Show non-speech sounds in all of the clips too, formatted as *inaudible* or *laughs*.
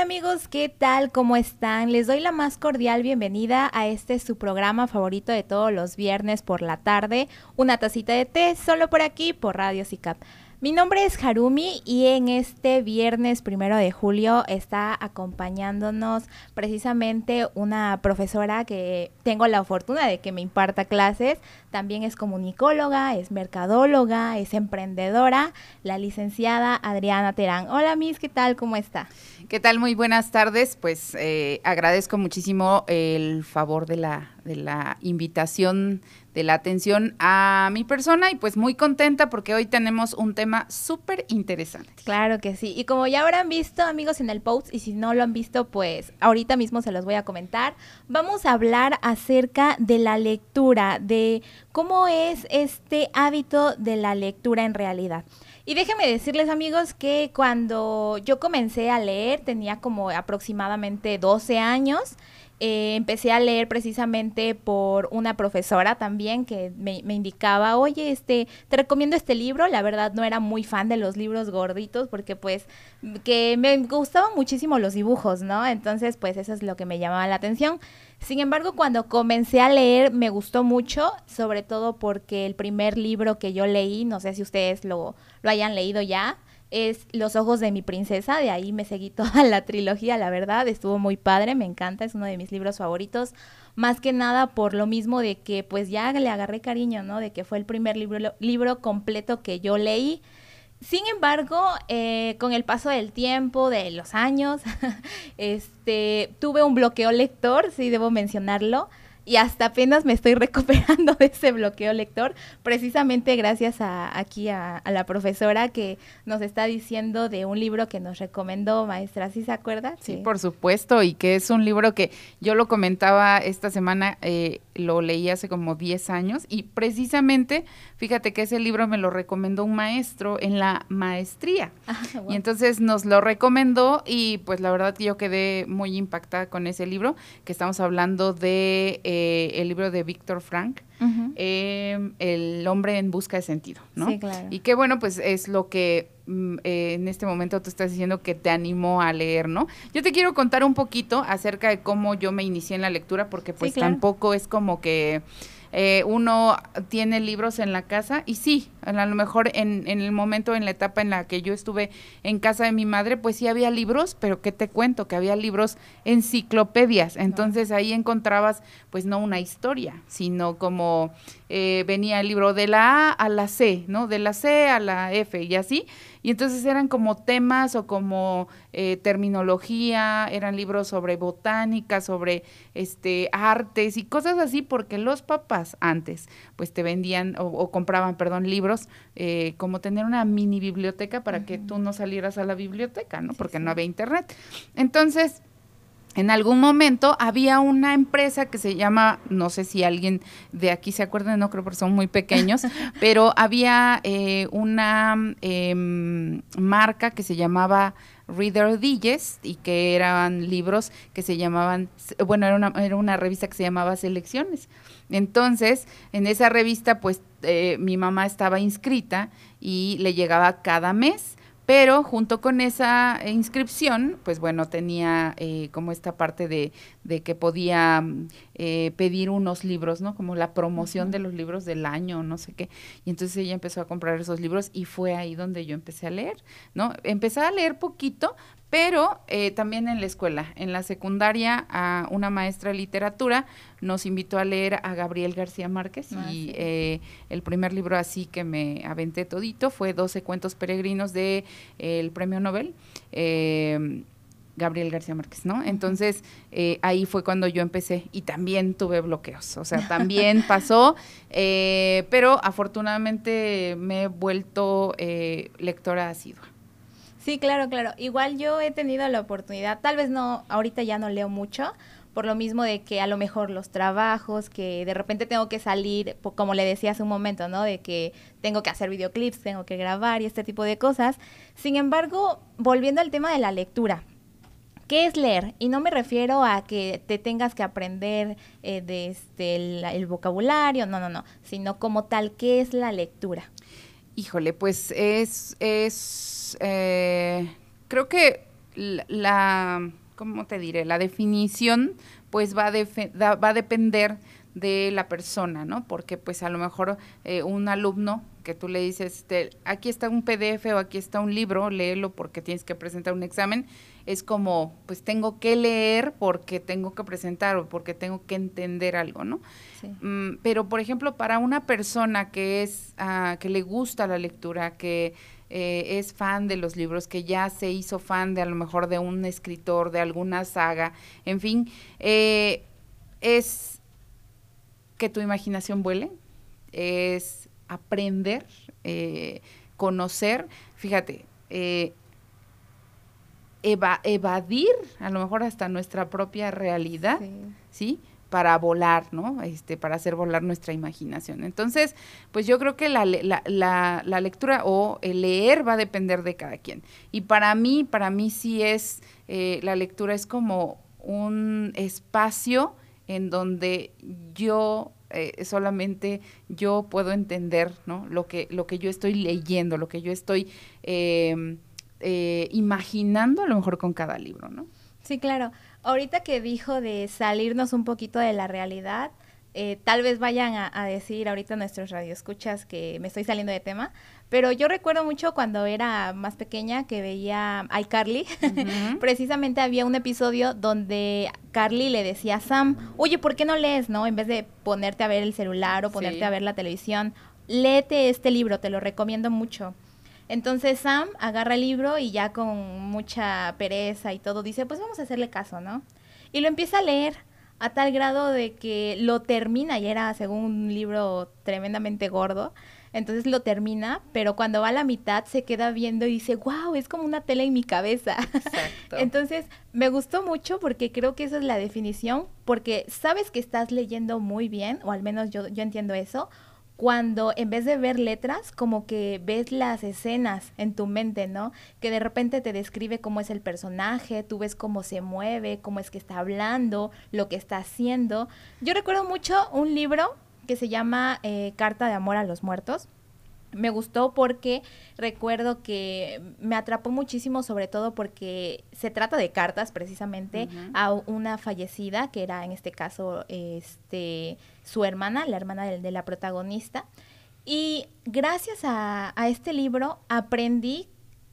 Hola amigos, ¿qué tal? ¿Cómo están? Les doy la más cordial bienvenida a este su programa favorito de todos los viernes por la tarde, una tacita de té, solo por aquí, por Radio CICAP. Mi nombre es Harumi y en este viernes primero de julio está acompañándonos precisamente una profesora que tengo la fortuna de que me imparta clases. También es comunicóloga, es mercadóloga, es emprendedora, la licenciada Adriana Terán. Hola Miss, ¿qué tal? ¿Cómo está? ¿Qué tal? Muy buenas tardes. Pues eh, agradezco muchísimo el favor de la, de la invitación de la atención a mi persona y pues muy contenta porque hoy tenemos un tema súper interesante. Claro que sí. Y como ya habrán visto amigos en el post y si no lo han visto pues ahorita mismo se los voy a comentar, vamos a hablar acerca de la lectura, de cómo es este hábito de la lectura en realidad. Y déjenme decirles amigos que cuando yo comencé a leer tenía como aproximadamente 12 años eh, empecé a leer precisamente por una profesora también que me, me, indicaba, oye, este, te recomiendo este libro. La verdad no era muy fan de los libros gorditos porque pues que me gustaban muchísimo los dibujos, ¿no? Entonces pues eso es lo que me llamaba la atención. Sin embargo, cuando comencé a leer me gustó mucho, sobre todo porque el primer libro que yo leí, no sé si ustedes lo, lo hayan leído ya, es Los ojos de mi princesa, de ahí me seguí *laughs* toda la trilogía, la verdad, estuvo muy padre, me encanta, es uno de mis libros favoritos, más que nada por lo mismo de que pues ya le agarré cariño, ¿no? De que fue el primer libro, libro completo que yo leí. Sin embargo, eh, con el paso del tiempo, de los años, *laughs* este, tuve un bloqueo lector, sí debo mencionarlo, y hasta apenas me estoy *laughs* recuperando de ese bloqueo lector, precisamente gracias a aquí a, la profesora que nos está diciendo de un libro que nos recomendó, maestra, ¿sí se acuerda? Sí, por supuesto, y que es un libro que yo lo comentaba esta semana, eh, lo leí hace como 10 años, y precisamente, fíjate que ese libro me lo recomendó un maestro en la maestría, ah, y entonces nos lo recomendó, y pues la verdad yo quedé muy impactada con ese libro, que estamos hablando de... Eh, el libro de Víctor Frank, em, El hombre en busca de sentido, ¿no? Sí, claro. Y que bueno, pues es lo que mm, eh, en este momento tú estás diciendo que te animó a leer, ¿no? Yo te quiero contar un poquito acerca de cómo yo me inicié en la lectura, porque pues tampoco es como que eh, uno tiene libros en la casa y sí, a lo mejor en, en, el momento, en la etapa en la que yo estuve en casa de mi madre, pues sí había libros, pero ¿qué te cuento? Que había libros enciclopedias, entonces ahí encontrabas pues no una historia, sino como eh, venía el libro de la A a la C, ¿no? De la C a la F y así. Y entonces eran como temas o como eh, terminología, eran libros sobre botánica, sobre este artes y cosas así, porque los papás antes pues te vendían o, compraban, perdón, libros, eh, como tener una mini biblioteca para que tú no salieras a la biblioteca, ¿no? porque no había internet. Entonces, en algún momento había una empresa que se llama, no sé si alguien de aquí se acuerda, no creo porque son muy pequeños, *laughs* pero había eh, una em, marca que se llamaba Reader Digest y que eran libros que se llamaban, bueno, era una, era una revista que se llamaba Selecciones. Entonces, en esa revista, pues eh, mi mamá estaba inscrita y le llegaba cada mes pero junto con esa inscripción, pues bueno, tenía eh, como esta parte de, de que podía eh, pedir unos libros, ¿no? Como la promoción de los libros del año, no sé qué. Y entonces ella empezó a comprar esos libros y fue ahí donde yo empecé a leer, ¿no? Empecé a leer poquito, pero eh, también en la escuela, en la secundaria, a una maestra de literatura nos invitó a leer a Gabriel García Márquez ah, y eh, el primer libro así que me aventé todito fue 12 cuentos peregrinos de el premio Nobel. Eh, Gabriel García Márquez, ¿no? Entonces, ahí fue cuando yo empecé y también tuve bloqueos, o sea, *laughs* también pasó, pero afortunadamente me he vuelto lectora asidua. Sí, claro, claro. Igual yo he tenido la oportunidad, tal vez no, ahorita ya no leo mucho, por lo mismo de que a lo mejor los trabajos, que de repente tengo que salir, como le decía hace un momento, ¿no? De que tengo que hacer videoclips, tengo que grabar y este tipo de cosas. Sin embargo, volviendo al tema de la lectura, ¿Qué es leer? Y no me refiero a que te tengas que aprender eh, de este, el, vocabulario, no, no, no, sino como tal, ¿qué es la lectura? Híjole, pues es, es eh, creo que la, ¿cómo te diré? La definición pues va a, va a depender de la persona, ¿no? Porque pues a lo mejor eh, un alumno que tú le dices, este, aquí está un PDF o aquí está un libro, léelo porque tienes que presentar un examen, es como, pues tengo que leer porque tengo que presentar o porque tengo que entender algo, ¿no? Mm, pero, por ejemplo, para una persona que es, ah, que le gusta la lectura, que eh, es fan de los libros, que ya se hizo fan de a lo mejor de un escritor, de alguna saga, en fin, eh, es que tu imaginación vuele, es aprender, eh, conocer, fíjate, eh, evadir a lo mejor hasta nuestra propia realidad, sí. Para volar, ¿no? Este, para hacer volar nuestra imaginación. Entonces, pues yo creo que la, la, lectura o el leer va a depender de cada quien. Y para mí, para mí sí es, eh, la lectura es como un espacio en donde yo eh, solamente yo puedo entender ¿no? lo, que, lo que yo estoy leyendo, lo que yo estoy em, eh, imaginando a lo mejor con cada libro, ¿no? Sí, claro. Ahorita que dijo de salirnos un poquito de la realidad, eh, tal vez vayan a, decir ahorita nuestros radioescuchas que me estoy saliendo de tema, pero yo recuerdo mucho cuando era más pequeña que veía a iCarly. *laughs* Precisamente había un episodio donde Carly le decía a Sam, oye, ¿por qué no lees, no? En vez de ponerte a ver el celular o ponerte a ver la televisión, léete este libro, te lo recomiendo mucho. Entonces Sam agarra el libro y ya con mucha pereza y todo dice, pues vamos a hacerle caso, ¿no? Y lo empieza a leer a tal grado de que lo termina y era según un libro tremendamente gordo. Entonces lo termina, pero cuando va a la mitad se queda viendo y dice, wow, es como una tele en mi cabeza. Exacto. *laughs* Entonces me gustó mucho porque creo que esa es la definición, porque sabes que estás leyendo muy bien, o al menos yo, yo entiendo eso, cuando en vez de ver letras, como que ves las escenas en tu mente, ¿no? Que de repente te describe cómo es el personaje, tú ves cómo se mueve, cómo es que está hablando, lo que está haciendo. Yo recuerdo mucho un libro que se llama eh, Carta de Amor a los Muertos. Me gustó porque recuerdo que me atrapó muchísimo, sobre todo porque se trata de cartas precisamente a una fallecida, que era en este caso este, su hermana, la hermana de, de la protagonista. Y gracias a, a, este libro aprendí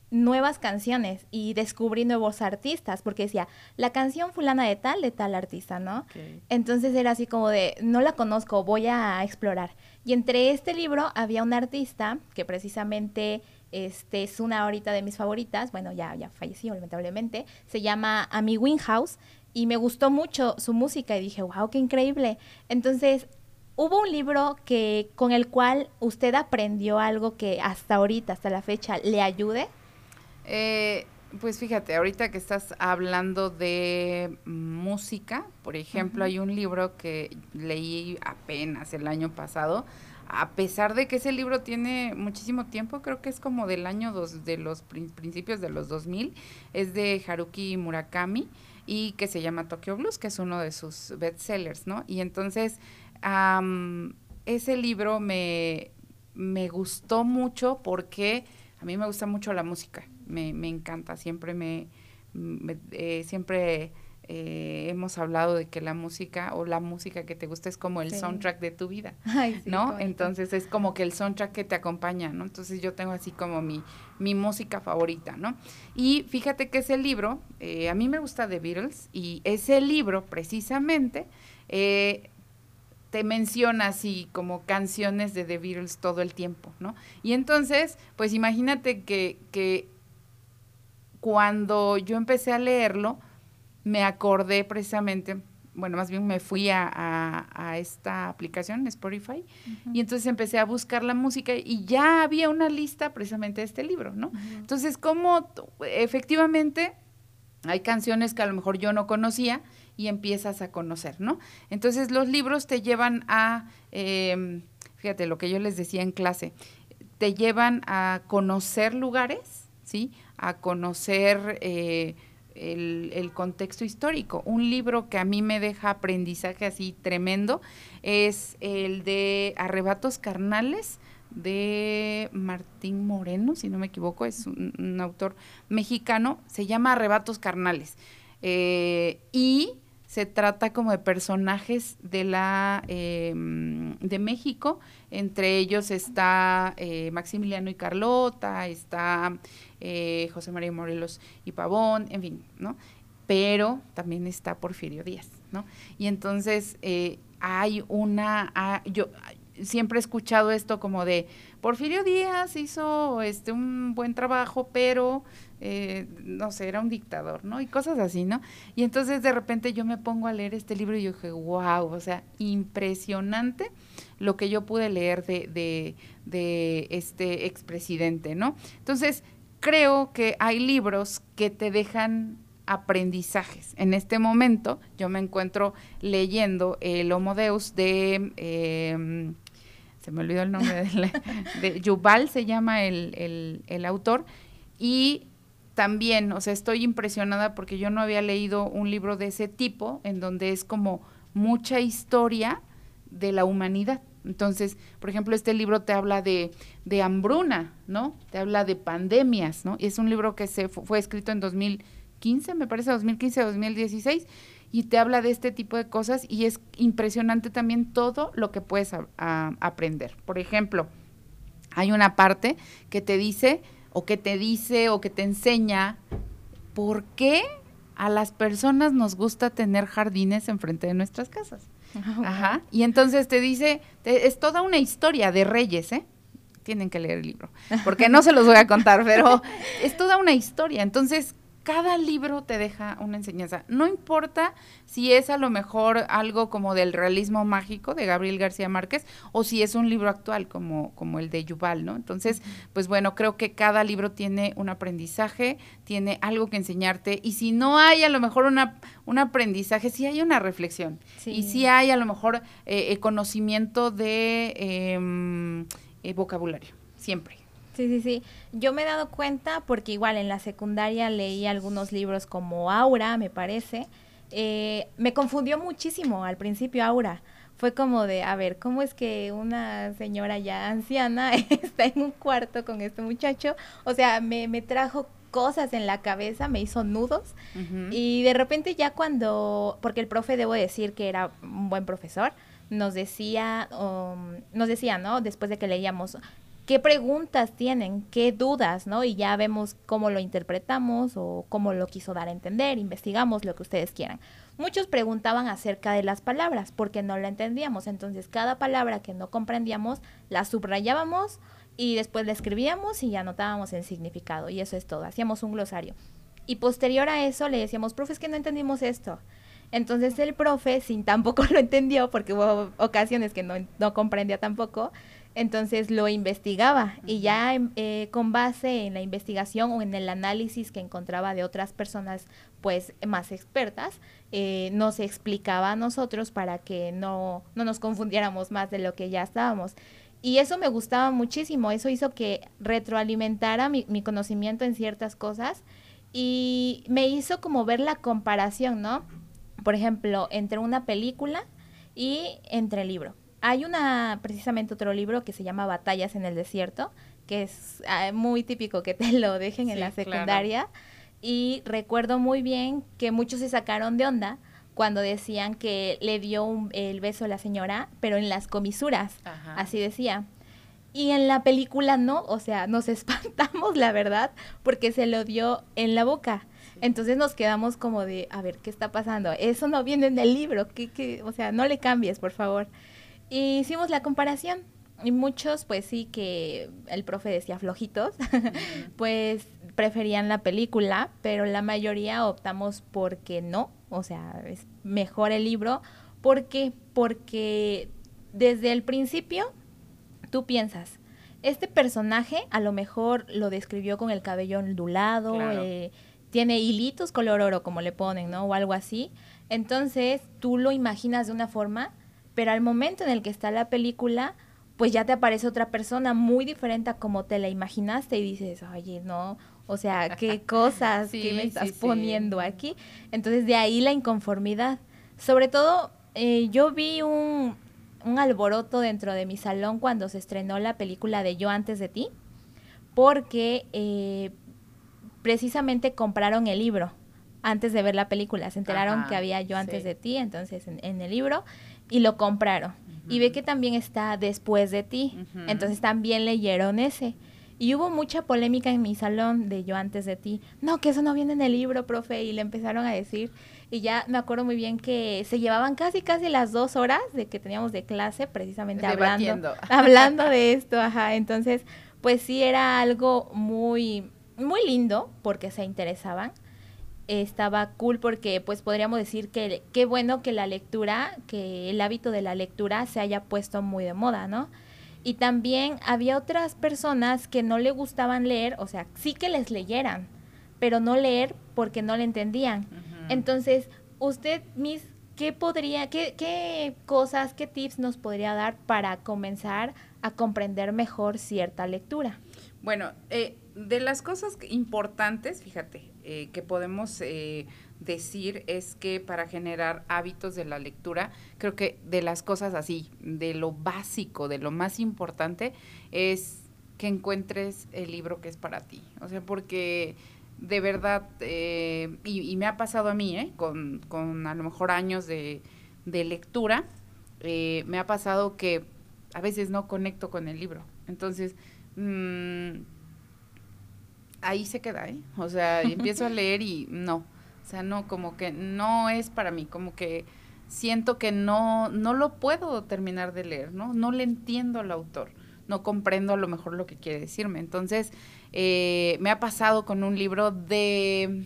nuevas canciones y descubrí nuevos artistas, porque decía, la canción fulana de tal, de tal artista, ¿no? Entonces era así como de, no la conozco, voy a explorar. Y entre este libro había un artista que precisamente este es una ahorita de mis favoritas, bueno, ya, ya falleció lamentablemente, se llama Amy Winghouse y me gustó mucho su música y dije, wow, qué increíble. Entonces, hubo un libro que con el cual usted aprendió algo que hasta ahorita, hasta la fecha, le ayude. Eh, pues fíjate, ahorita que estás hablando de música, por ejemplo, hay un libro que leí apenas el año pasado, a pesar de que ese libro tiene muchísimo tiempo, creo que es como del año dos, de los principios de los 2000, es de Haruki Murakami y que se llama Tokyo Blues, que es uno de sus bestsellers, ¿no? Y entonces, ese libro me, me gustó mucho porque a mí me gusta mucho la música me, me encanta, siempre me, eh, siempre eh, hemos hablado de que la música o la música que te gusta es como el soundtrack de tu vida, *laughs* ¿no? Entonces es como que el soundtrack que te acompaña, ¿no? Entonces yo tengo así como mi, mi música favorita, ¿no? Y fíjate que ese libro, eh, a mí me gusta The Beatles y ese libro precisamente te menciona así como canciones de The Beatles todo el tiempo, ¿no? Y entonces, pues imagínate que, que cuando yo empecé a leerlo, me acordé precisamente, bueno, más bien me fui a, esta aplicación, Spotify, y entonces empecé a buscar la música y ya había una lista precisamente de este libro, ¿no? Entonces, como efectivamente hay canciones que a lo mejor yo no conocía y empiezas a conocer, ¿no? Entonces, los libros te llevan a, em, fíjate, lo que yo les decía en clase, te llevan a conocer lugares, ¿sí? A conocer eh, el, contexto histórico. Un libro que a mí me deja aprendizaje así tremendo es el de Arrebatos Carnales de Martín Moreno, si no me equivoco, es un, autor mexicano, se llama Arrebatos Carnales. Eh, y se trata como de personajes de la em, de México, entre ellos está eh, Maximiliano y Carlota, está eh, José María Morelos y Pavón, en fin, ¿no? Pero también está Porfirio Díaz, ¿no? Y entonces hay una, ah, yo siempre he escuchado esto como de Porfirio Díaz hizo este un buen trabajo, pero eh, no sé, era un dictador, ¿no? Y cosas así, ¿no? Y entonces de repente yo me pongo a leer este libro y yo dije, wow, o sea, impresionante lo que yo pude leer de, de, este expresidente, ¿no? Entonces, creo que hay libros que te dejan aprendizajes. En este momento yo me encuentro leyendo el Homo Deus de... Em, se me olvidó el nombre de, de Yuval, se llama el, el, autor, y también, o sea, estoy impresionada porque yo no había leído un libro de ese tipo, en donde es como mucha historia de la humanidad. Entonces, por ejemplo, este libro te habla de, de hambruna, ¿no? Te habla de pandemias, ¿no? Y es un libro que se fue escrito en 2015, me parece, 2015, 2016, y te habla de este tipo de cosas y es impresionante también todo lo que puedes aprender. Por ejemplo, hay una parte que te dice o que te dice o que te enseña por qué a las personas nos gusta tener jardines enfrente de nuestras casas. Ah, Ajá. Y entonces te dice, es toda una historia de reyes, ¿eh? Tienen que leer el libro, porque no se los voy a contar, pero *laughs* es toda una historia. Entonces, cada libro te deja una enseñanza. No importa si es a lo mejor algo como del realismo mágico de Gabriel García Márquez o si es un libro actual como, como el de Yuval, ¿no? Entonces, pues bueno, creo que cada libro tiene un aprendizaje, tiene algo que enseñarte y si no hay a lo mejor una, un aprendizaje, sí hay una reflexión y sí hay a lo mejor eh, eh, conocimiento de em, eh, vocabulario, siempre. Sí, sí, sí. Yo me he dado cuenta porque igual en la secundaria leí algunos libros como Aura, me parece. Eh, me confundió muchísimo al principio Aura. Fue como de, a ver, ¿cómo es que una señora ya anciana *laughs* está en un cuarto con este muchacho? O sea, me, me trajo cosas en la cabeza, me hizo nudos. Y de repente ya cuando, porque el profe debo decir que era un buen profesor, nos decía, um, nos decía, ¿no? Después de que leíamos, qué preguntas tienen, qué dudas, ¿no? Y ya vemos cómo lo interpretamos o cómo lo quiso dar a entender, investigamos lo que ustedes quieran. Muchos preguntaban acerca de las palabras porque no la entendíamos, entonces cada palabra que no comprendíamos la subrayábamos y después la escribíamos y anotábamos el significado y eso es todo, hacíamos un glosario. Y posterior a eso le decíamos, profe, es que no entendimos esto. Entonces el profe, sin tampoco *laughs* lo entendió, porque hubo ocasiones que no, no comprendía tampoco, entonces lo investigaba y ya eh, con base en la investigación o en el análisis que encontraba de otras personas pues más expertas, eh, nos explicaba a nosotros para que no, no nos confundiéramos más de lo que ya estábamos. Y eso me gustaba muchísimo, eso hizo que retroalimentara mi, mi conocimiento en ciertas cosas y me hizo como ver la comparación, ¿no? Por ejemplo, entre una película y entre el libro hay una, precisamente otro libro que se llama Batallas en el Desierto, que es ah, muy típico que te *laughs* lo dejen en la secundaria. Y recuerdo muy bien que muchos se sacaron de onda cuando decían que le dio el beso a la señora, pero en las comisuras, así decía. Y en la película no, o sea, nos *laughs* espantamos, la verdad, porque se lo dio en la boca. Entonces nos quedamos como de, a ver, ¿qué está pasando? Eso no viene en el libro, ¿qué, qué? o sea, no le cambies, por favor. Y hicimos la comparación y muchos, pues sí, que el profe decía flojitos, *laughs* pues preferían la película, pero la mayoría optamos porque no, o sea, es mejor el libro. ¿Por qué? Porque desde el principio tú piensas, este personaje a lo mejor lo describió con el cabello ondulado, eh, tiene hilitos color oro, como le ponen, ¿no? O algo así. Entonces tú lo imaginas de una forma pero al momento en el que está la película, pues ya te aparece otra persona muy diferente a como te la imaginaste y dices, oye, no, o sea, qué *laughs* cosas que me estás poniendo aquí. Entonces de ahí la inconformidad. Sobre todo, eh, yo vi un, un alboroto dentro de mi salón cuando se estrenó la película de Yo antes de ti, porque eh, precisamente compraron el libro antes de ver la película. Se enteraron que había Yo antes de ti, entonces en, el libro, y lo compraron. Y ve que también está después de ti, entonces también leyeron ese. Y hubo mucha polémica en mi salón de yo antes de ti. No, que eso no viene en el libro, profe. Y le empezaron a decir. Y ya me acuerdo muy bien que se llevaban casi, casi las dos horas de que teníamos de clase, precisamente hablando, *laughs* hablando de esto. Ajá. Entonces, pues sí era algo muy, muy lindo porque se interesaban. Estaba cool porque, pues podríamos decir que qué bueno que la lectura, que el hábito de la lectura se haya puesto muy de moda, ¿no? Y también había otras personas que no le gustaban leer, o sea, sí que les leyeran, pero no leer porque no le entendían. Entonces, usted, Miss, ¿qué podría, qué, qué cosas, qué tips nos podría dar para comenzar a comprender mejor cierta lectura? Bueno, eh, de las cosas importantes, fíjate, eh, que podemos eh, decir es que para generar hábitos de la lectura, creo que de las cosas así, de lo básico, de lo más importante, es que encuentres el libro que es para ti. O sea, porque de verdad, eh, y, me ha pasado a mí, ¿eh? con, con a lo mejor años de, de lectura, me ha pasado que a veces no conecto con el libro. Entonces, mmm, ahí se queda, ¿eh? O sea, empiezo a *laughs* leer y no o sea, no, como que no es para mí, como que siento que no, no lo puedo terminar de leer, ¿no? No le entiendo al autor, no comprendo a lo mejor lo que quiere decirme. Entonces, eh, me ha pasado con un libro de...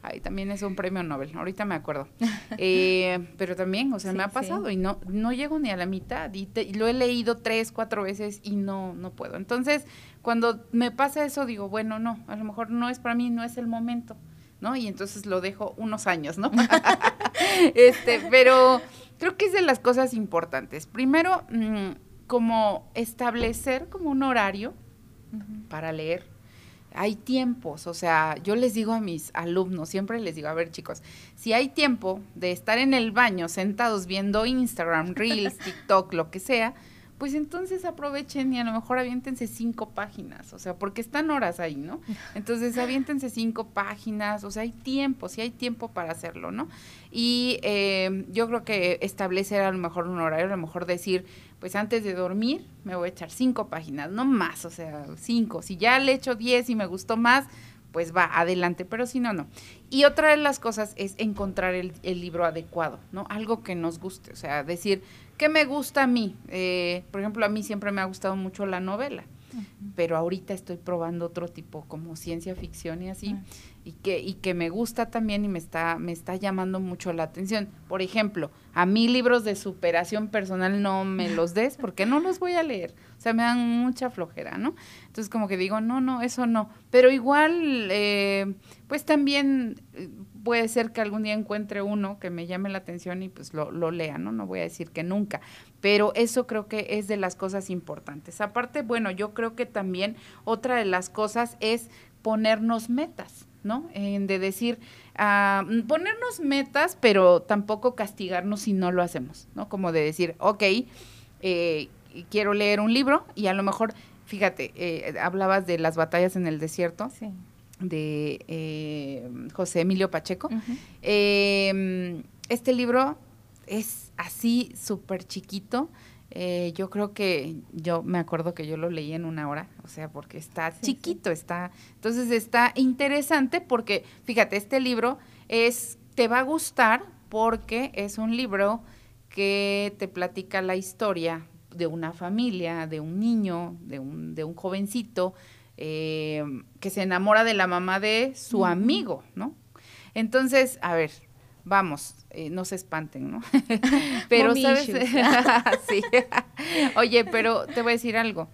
Ay, también es un premio Nobel, ahorita me acuerdo. *laughs* Eh, pero también, o sea, me ha pasado y no, no llego ni a la mitad y, y, lo he leído tres, cuatro veces y no, no puedo. Entonces, cuando me pasa eso, digo, bueno, no, a lo mejor no es para mí, no es el momento. ¿no? Y entonces lo dejo unos años, ¿no? *laughs* este, pero creo que es de las cosas importantes. Primero, mm, como establecer como un horario para leer. Hay tiempos, o sea, yo les digo a mis alumnos, siempre les digo, a ver chicos, si hay tiempo de estar en el baño sentados viendo Instagram, Reels, *laughs* TikTok, lo que sea, pues entonces aprovechen y a lo mejor aviéntense cinco páginas, o sea, porque están horas ahí, ¿no? *laughs* Entonces aviéntense cinco páginas, o sea, hay tiempo, sí hay tiempo para hacerlo, ¿no? Y eh, yo creo que establecer a lo mejor un horario, a lo mejor decir, pues antes de dormir me voy a echar cinco páginas, no más, o sea, cinco. Si ya le echo diez y me gustó más, pues va adelante, pero si no, no. Y otra de las cosas es encontrar el, el libro adecuado, ¿no? Algo que nos guste, o sea, decir, ¿Qué me gusta a mí? Eh, por ejemplo, a mí siempre me ha gustado mucho la novela, pero ahorita estoy probando otro tipo, como ciencia ficción y así, y, que, y que me gusta también y me está, me está llamando mucho la atención. Por ejemplo, a mí libros de superación personal no me los des porque no los voy a leer. O sea, me dan mucha flojera, ¿no? Entonces como que digo, no, no, eso no. Pero igual, eh, pues también eh, puede ser que algún día encuentre uno que me llame la atención y pues lo, lo lea, ¿no? No voy a decir que nunca, pero eso creo que es de las cosas importantes. Aparte, bueno, yo creo que también otra de las cosas es ponernos metas, ¿no? de decir, ah, ponernos metas, pero tampoco castigarnos si no lo hacemos, ¿no? Como de decir, ok, eh, quiero leer un libro y a lo mejor, fíjate, eh, hablabas de las batallas en el desierto. Sí de eh, José Emilio Pacheco. Em, este libro es así súper chiquito. Eh, yo creo que yo me acuerdo que yo lo leí en una hora, o sea, porque está chiquito, está. Entonces está interesante porque, fíjate, este libro es, te va a gustar porque es un libro que te platica la historia de una familia, de un niño, de un, de un jovencito eh, que se enamora de la mamá de su amigo, ¿no? Entonces, a ver, vamos, eh, no se espanten, ¿no? *laughs* pero, ¿sabes? *laughs* sí. Oye, pero te voy a decir algo.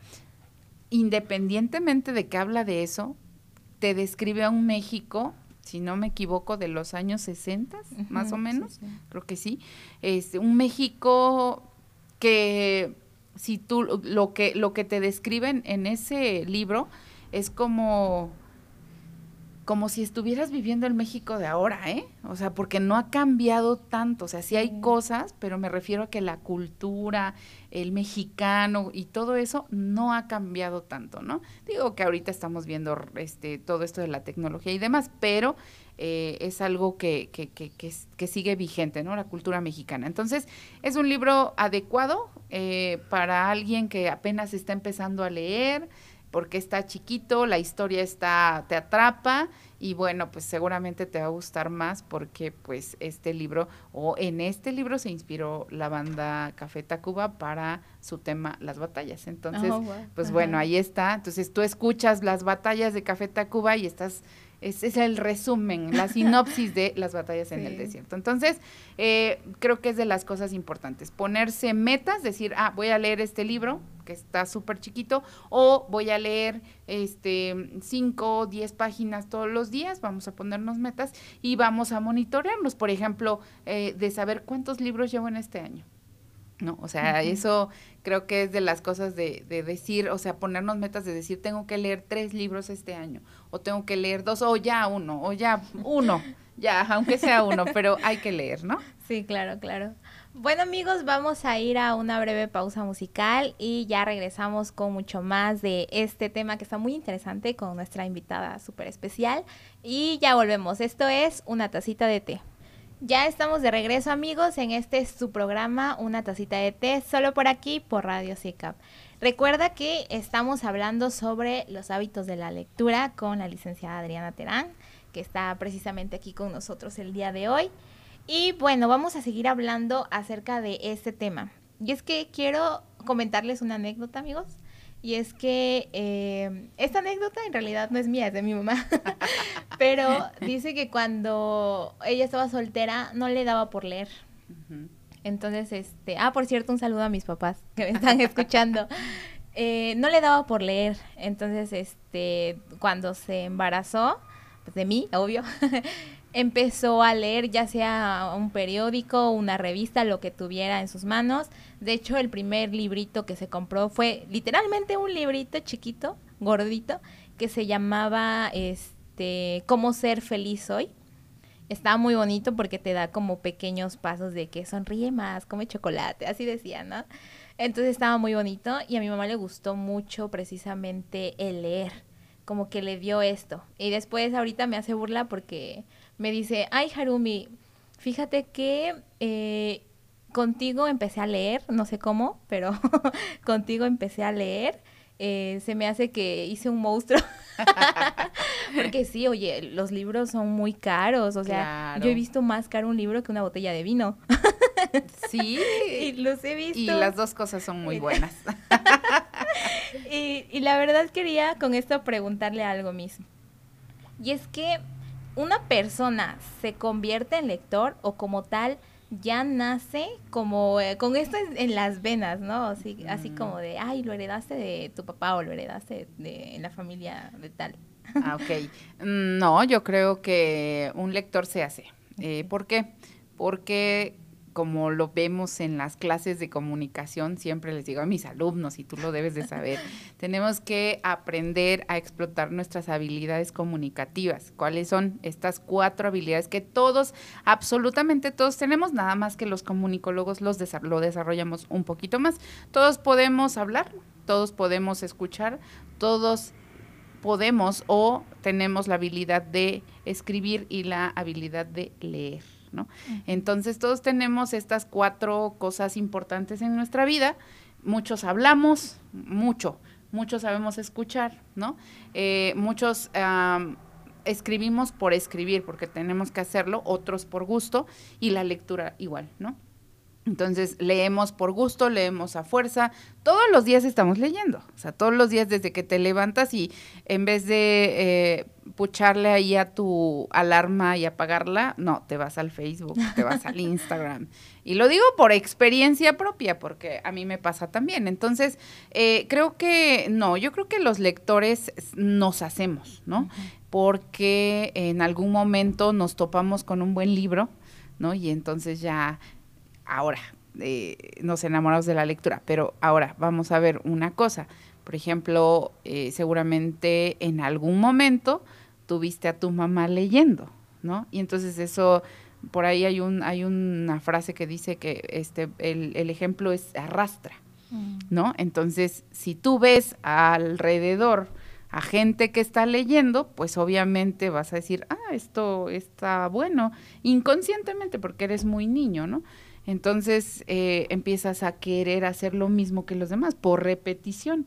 Independientemente de que habla de eso, te describe a un México, si no me equivoco, de los años 60, más o menos, creo que sí. Este, un México que si tú lo que lo que te describen en ese libro es como como si estuvieras viviendo el México de ahora, ¿eh? O sea, porque no ha cambiado tanto, o sea, sí hay cosas, pero me refiero a que la cultura, el mexicano y todo eso no ha cambiado tanto, ¿no? Digo que ahorita estamos viendo este todo esto de la tecnología y demás, pero eh, es algo que, que, que, que, sigue vigente, ¿no? La cultura mexicana. Entonces, es un libro adecuado eh, para alguien que apenas está empezando a leer, porque está chiquito, la historia está, te atrapa y bueno, pues seguramente te va a gustar más porque pues este libro o en este libro se inspiró la banda Café Tacuba para su tema Las batallas. Entonces, oh, pues bueno, ahí está. Entonces tú escuchas las batallas de Café Tacuba y estás es, es, el resumen, la *laughs* sinopsis de las batallas en el desierto. Entonces, eh, creo que es de las cosas importantes. Ponerse metas, decir, ah, voy a leer este libro, que está súper chiquito, o voy a leer este cinco o diez páginas todos los días, vamos a ponernos metas y vamos a monitorearnos, por ejemplo, eh, de saber cuántos libros llevo en este año. ¿no? O sea, eso creo que es de las cosas de, de, decir, o sea, ponernos metas de decir, tengo que leer tres libros este año, o tengo que leer dos, o ya uno, o ya uno, *laughs* ya, aunque sea uno, pero hay que leer, ¿no? Sí, claro, claro. Bueno amigos, vamos a ir a una breve pausa musical y ya regresamos con mucho más de este tema que está muy interesante con nuestra invitada súper especial. Y ya volvemos, esto es una tacita de té. Ya estamos de regreso amigos en este su programa Una tacita de té, solo por aquí por Radio CICAP. Recuerda que estamos hablando sobre los hábitos de la lectura con la licenciada Adriana Terán, que está precisamente aquí con nosotros el día de hoy. Y bueno, vamos a seguir hablando acerca de este tema. Y es que quiero comentarles una anécdota amigos. Y es que eh, esta anécdota en realidad no es mía, es de mi mamá. *laughs* Pero dice que cuando ella estaba soltera no le daba por leer. Entonces, este, ah, por cierto, un saludo a mis papás que me están escuchando. *laughs* Eh, no le daba por leer. Entonces, este, cuando se embarazó, pues de mí, obvio, empezó a leer ya sea un periódico, una revista, lo que tuviera en sus manos. De hecho, el primer librito que se compró fue literalmente un librito chiquito, gordito, que se llamaba este Cómo ser feliz hoy. Está muy bonito porque te da como pequeños pasos de que sonríe más, come chocolate, así decía, ¿no? Entonces estaba muy bonito y a mi mamá le gustó mucho precisamente el leer, como que le dio esto. Y después ahorita me hace burla porque me dice, ay Harumi, fíjate que eh, contigo empecé a leer, no sé cómo, pero *laughs* contigo empecé a leer. Eh, se me hace que hice un monstruo. *laughs* Porque sí, oye, los libros son muy caros. O sea, yo he visto más caro un libro que una botella de vino. sí. *laughs* y los he visto. Y las dos cosas son muy buenas. y, y la verdad quería con esto preguntarle algo mismo. Y es que una persona se convierte en lector o como tal ya nace como eh, con esto en, las venas, ¿no? Así, así como mm. de, ay, lo heredaste de tu papá o lo heredaste de, en la familia de tal. Ah, ok. Mm, no, yo creo que un lector se hace. Eh, ¿Por qué? Porque como lo vemos en las clases de comunicación, siempre les digo a mis alumnos, y tú lo debes de saber, *laughs* tenemos que aprender a explotar nuestras habilidades comunicativas. ¿Cuáles son estas cuatro habilidades que todos, absolutamente todos tenemos, nada más que los comunicólogos los lo desarrollamos un poquito más? Todos podemos hablar, todos podemos escuchar, todos podemos o tenemos la habilidad de escribir y la habilidad de leer. ¿No? Entonces todos tenemos estas cuatro cosas importantes en nuestra vida. Muchos hablamos, mucho, muchos sabemos escuchar, ¿no? Eh, muchos escribimos por escribir, porque tenemos que hacerlo, otros por gusto, y la lectura igual, ¿no? Entonces leemos por gusto, leemos a fuerza, todos los días estamos leyendo, o sea, todos los días desde que te levantas y en vez de eh, pucharle ahí a tu alarma y apagarla, no, te vas al Facebook, te vas al *laughs* Instagram. Y lo digo por experiencia propia, porque a mí me pasa también. Entonces, eh, creo que, no, yo creo que los lectores nos hacemos, ¿no? Porque en algún momento nos topamos con un buen libro, ¿no? Y entonces ya ahora eh, nos enamoramos de la lectura, pero ahora vamos a ver una cosa. Por ejemplo, eh, seguramente en algún momento tuviste a tu mamá leyendo, ¿no? Y entonces eso, por ahí hay, un, hay una frase que dice que este, el, el ejemplo es arrastra, mm. ¿no? Entonces, si tú ves alrededor a gente que está leyendo, pues obviamente vas a decir, ah, esto está bueno, inconscientemente, porque eres muy niño, ¿no? Entonces eh, empiezas a querer hacer lo mismo que los demás por repetición.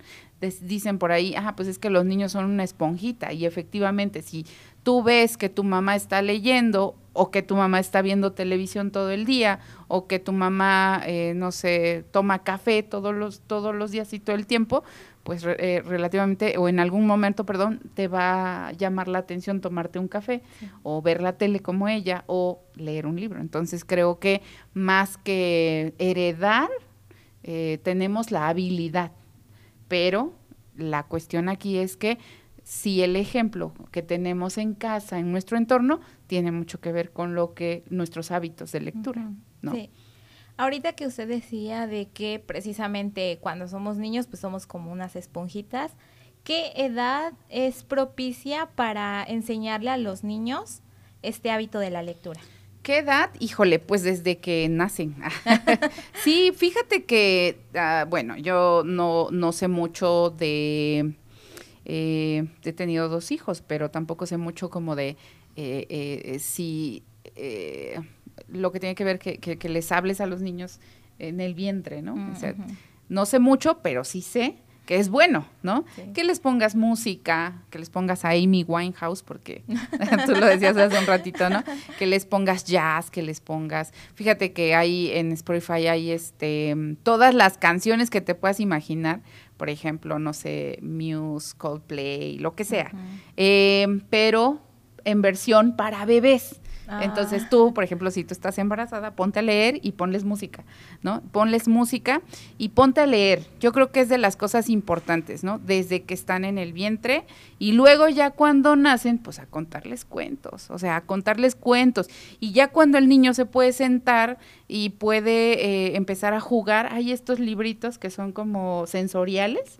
dicen por ahí, ah, pues es que los niños son una esponjita y efectivamente si tú ves que tu mamá está leyendo o que tu mamá está viendo televisión todo el día o que tu mamá, eh, no sé, toma café todos los, todos los días y todo el tiempo, pues eh, relativamente, o en algún momento, perdón, te va a llamar la atención tomarte un café o ver la tele como ella o leer un libro. Entonces creo que más que heredar, eh, tenemos la habilidad, pero la cuestión aquí es que si el ejemplo que tenemos en casa, en nuestro entorno, tiene mucho que ver con lo que nuestros hábitos de lectura, ¿no? Sí. Ahorita que usted decía de que precisamente cuando somos niños pues somos como unas esponjitas, ¿qué edad es propicia para enseñarle a los niños este hábito de la lectura? ¿Qué edad? Híjole, pues desde que nacen. *laughs* *laughs* sí, fíjate que, ah, bueno, yo no, no sé mucho de... Eh, he tenido dos hijos, pero tampoco sé mucho como de eh, eh, si lo que tiene que ver que, que, les hables a los niños en el vientre, ¿no? no sé mucho, pero sí sé que es bueno, ¿no? Que les pongas música, que les pongas a Amy Winehouse, porque *laughs* tú lo decías hace un ratito, ¿no? Que les pongas jazz, que les pongas, fíjate que hay en Spotify hay este todas las canciones que te puedas imaginar, por ejemplo, no sé, Muse, Coldplay, lo que sea, eh, pero en versión para bebés. Entonces ah. tú, por ejemplo, si tú estás embarazada, ponte a leer y ponles música, ¿no? Ponles música y ponte a leer. Yo creo que es de las cosas importantes, ¿no? Desde que están en el vientre y luego ya cuando nacen, pues a contarles cuentos, o sea, a contarles cuentos. Y ya cuando el niño se puede sentar y puede eh, empezar a jugar, hay estos libritos que son como sensoriales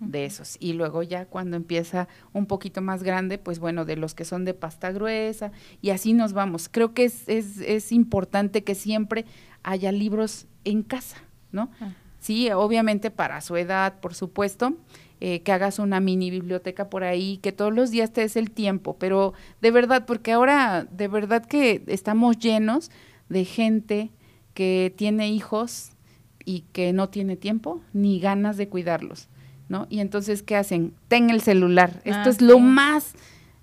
de esos. Y luego ya cuando empieza un poquito más grande, pues bueno, de los que son de pasta gruesa y así nos vamos. Creo que es, es, es importante que siempre haya libros en casa, ¿no? Ah. Sí, obviamente para su edad, por supuesto, eh, que hagas una mini biblioteca por ahí, que todos los días te des el tiempo, pero de verdad, porque ahora de verdad que estamos llenos de gente que tiene hijos y que no tiene tiempo ni ganas de cuidarlos. ¿No? Y entonces, ¿qué hacen? Ten el celular. Esto ah, es lo más,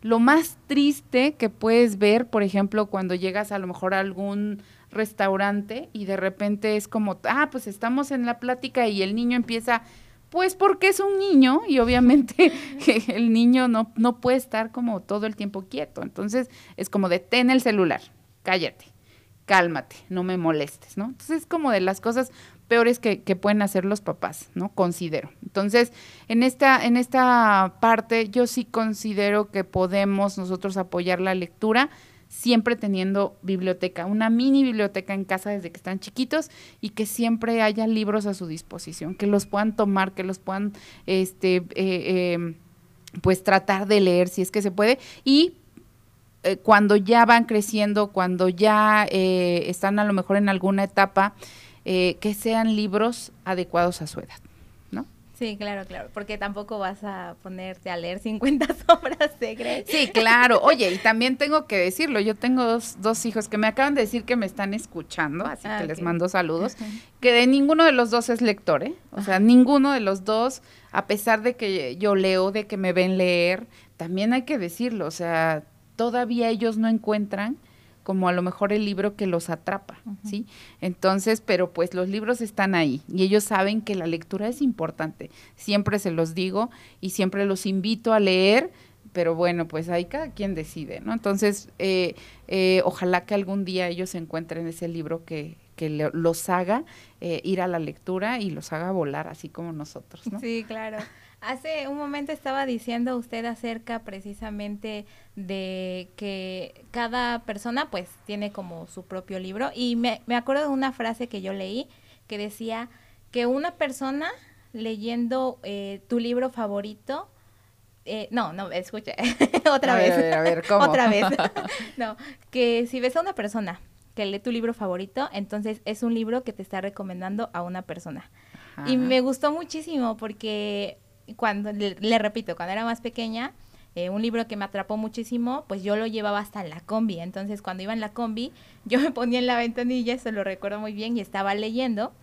lo más triste que puedes ver, por ejemplo, cuando llegas a lo mejor a algún restaurante y de repente es como, ah, pues estamos en la plática y el niño empieza, pues porque es un niño y obviamente *laughs* *laughs* el niño no, no puede estar como todo el tiempo quieto. Entonces es como de ten el celular, cállate, cálmate, no me molestes, ¿no? Entonces es como de las cosas peores que, pueden hacer los papás, ¿no? Considero. Entonces, en esta, en esta parte, yo sí considero que podemos nosotros apoyar la lectura siempre teniendo biblioteca, una mini biblioteca en casa desde que están chiquitos y que siempre haya libros a su disposición, que los puedan tomar, que los puedan, este, eh, em, pues tratar de leer si es que se puede y eh, cuando ya van creciendo, cuando ya eh, están a lo mejor en alguna etapa, eh, que sean libros adecuados a su edad, ¿no? Sí, claro, claro, porque tampoco vas a ponerte a leer 50 sombras *laughs* de Grey. Sí, claro. Oye, y también tengo que decirlo, yo tengo dos, hijos que me acaban de decir que me están escuchando, así que ah, les mando saludos, que de ninguno de los dos es lector, ¿eh? O sea, ninguno de los dos, a pesar de que yo leo, de que me ven leer, también hay que decirlo, o sea, todavía ellos no encuentran como a lo mejor el libro que los atrapa, ¿sí? Entonces, pero pues los libros están ahí y ellos saben que la lectura es importante. Siempre se los digo y siempre los invito a leer, pero bueno, pues ahí cada quien decide, ¿no? Entonces, eh, eh, ojalá que algún día ellos encuentren ese libro que, que los haga eh, ir a la lectura y los haga volar, así como nosotros, ¿no? Sí, claro. Hace un momento estaba diciendo usted acerca precisamente de que cada persona pues tiene como su propio libro y me, me acuerdo de una frase que yo leí que decía que una persona leyendo eh, tu libro favorito eh, no, no, escucha, *laughs* otra A vez. ver, a ver, *laughs* ¿cómo? otra vez. *laughs* no, que si ves a una persona que lee tu libro favorito, entonces es un libro que te está recomendando a una persona. Y me gustó muchísimo porque cuando, le, le repito, cuando era más pequeña, eh, un libro que me atrapó muchísimo, pues yo lo llevaba hasta la combi. Entonces cuando iba en la combi, *laughs* yo me ponía en la ventanilla, eso lo recuerdo muy bien, y estaba leyendo.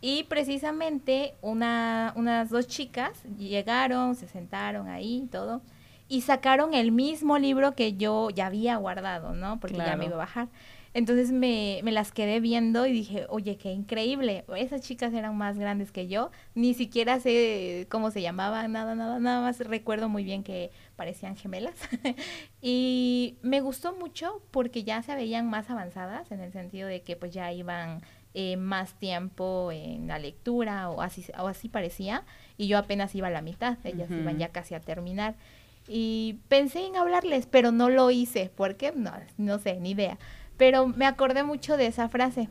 Y precisamente una, unas dos chicas llegaron, se sentaron ahí y todo, y sacaron el mismo libro que yo ya había guardado, ¿no? Porque ya me iba a bajar. Entonces me, me las quedé viendo y dije, oye, qué increíble. Esas chicas eran más grandes que yo. Ni siquiera sé cómo se llamaban, nada, nada, nada más recuerdo muy bien que parecían gemelas. *laughs* y me gustó mucho porque ya se veían más avanzadas en el sentido de que pues ya iban eh, más tiempo en la lectura o así, o así parecía. Y yo apenas iba a la mitad, ellas iban ya casi a terminar. Y pensé en hablarles, pero no lo hice. ¿Por qué? No, no sé, ni idea. Pero me acordé mucho de esa frase.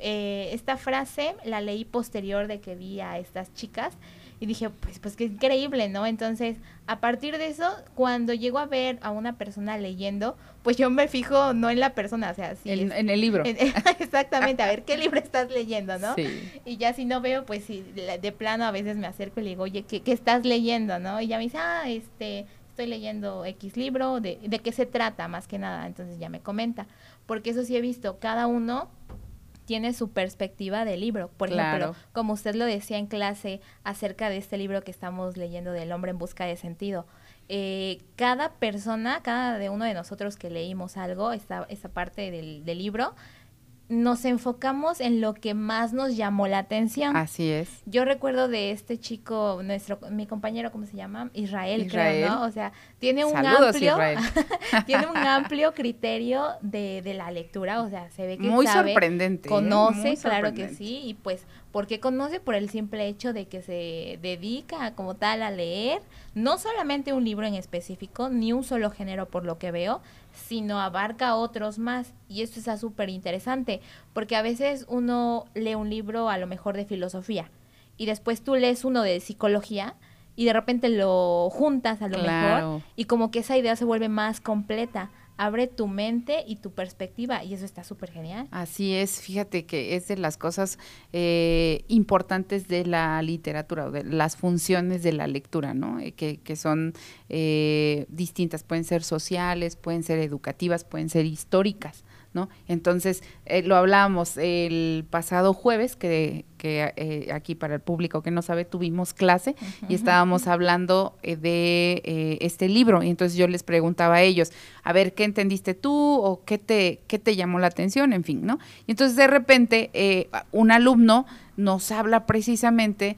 Eh, esta frase la leí posterior de que vi a estas chicas y dije, pues, pues qué increíble, ¿no? Entonces, a partir de eso, cuando llego a ver a una persona leyendo, pues yo me fijo no en la persona, o sea, sí. en, en el libro. en- *laughs* exactamente, a ver qué libro estás leyendo, ¿no? Sí. Y ya si no veo, pues sí, la- de plano a veces me acerco y le digo, oye, ¿qué, qué estás leyendo, no? Y ya me dice, ah, este, estoy leyendo X libro, de, ¿de qué se trata más que nada? Entonces ya me comenta. Porque eso sí he visto, cada uno tiene su perspectiva del libro. Por Claro. ejemplo, como usted lo decía en clase acerca de este libro que estamos leyendo del hombre en busca de sentido. eh, cada persona, cada de uno de nosotros que leímos algo, esta, esta parte del, del libro, nos enfocamos en lo que más nos llamó la atención. Así es. Yo recuerdo de este chico, nuestro, mi compañero, ¿cómo se llama? Israel, Israel. creo, ¿no? O sea, tiene un Saludos, amplio, *laughs* tiene un amplio criterio de, de la lectura, o sea, se ve que Muy sabe, sorprendente. ¿eh? conoce, Muy claro que sí, y pues, porque conoce por el simple hecho de que se dedica como tal a leer, no solamente un libro en específico, ni un solo género por lo que veo, sino abarca otros más. Y esto está súper interesante, porque a veces uno lee un libro a lo mejor de filosofía, y después tú lees uno de psicología, y de repente lo juntas a lo Claro. mejor, y como que esa idea se vuelve más completa. Abre tu mente y tu perspectiva, y eso está súper genial. Así es, fíjate que es de las cosas eh, importantes de la literatura, de las funciones de la lectura, ¿no? Eh, que, que son eh, distintas, pueden ser sociales, pueden ser educativas, pueden ser históricas, ¿no? Entonces, eh, lo hablábamos el pasado jueves, que, que eh, aquí para el público que no sabe, tuvimos clase y estábamos hablando eh, de este libro. Y entonces yo les preguntaba a ellos, a ver, ¿qué entendiste tú o qué te, qué te llamó la atención? En fin, ¿no? Y entonces de repente un alumno nos habla precisamente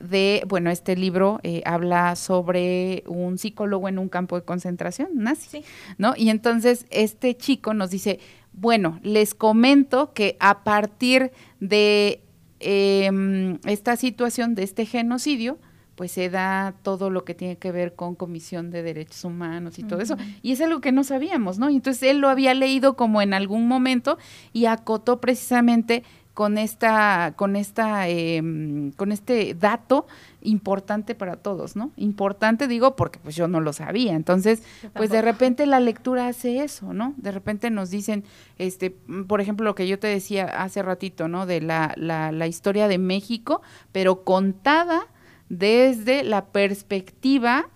de, bueno, este libro eh, habla sobre un psicólogo en un campo de concentración nazi, Sí. ¿no? Y entonces este chico nos dice, bueno, les comento que a partir de em, esta situación, de este genocidio, pues se da todo lo que tiene que ver con Comisión de Derechos Humanos y todo eso. Y es algo que no sabíamos, ¿no? Entonces él lo había leído como en algún momento y acotó precisamente con esta, con esta, em, con este dato importante para todos, ¿no? Importante digo porque pues yo no lo sabía. Entonces, pues de repente la lectura hace eso, ¿no? De repente nos dicen, este, por ejemplo, lo que yo te decía hace ratito, ¿no? De la, la, la historia de México, pero contada desde la perspectiva,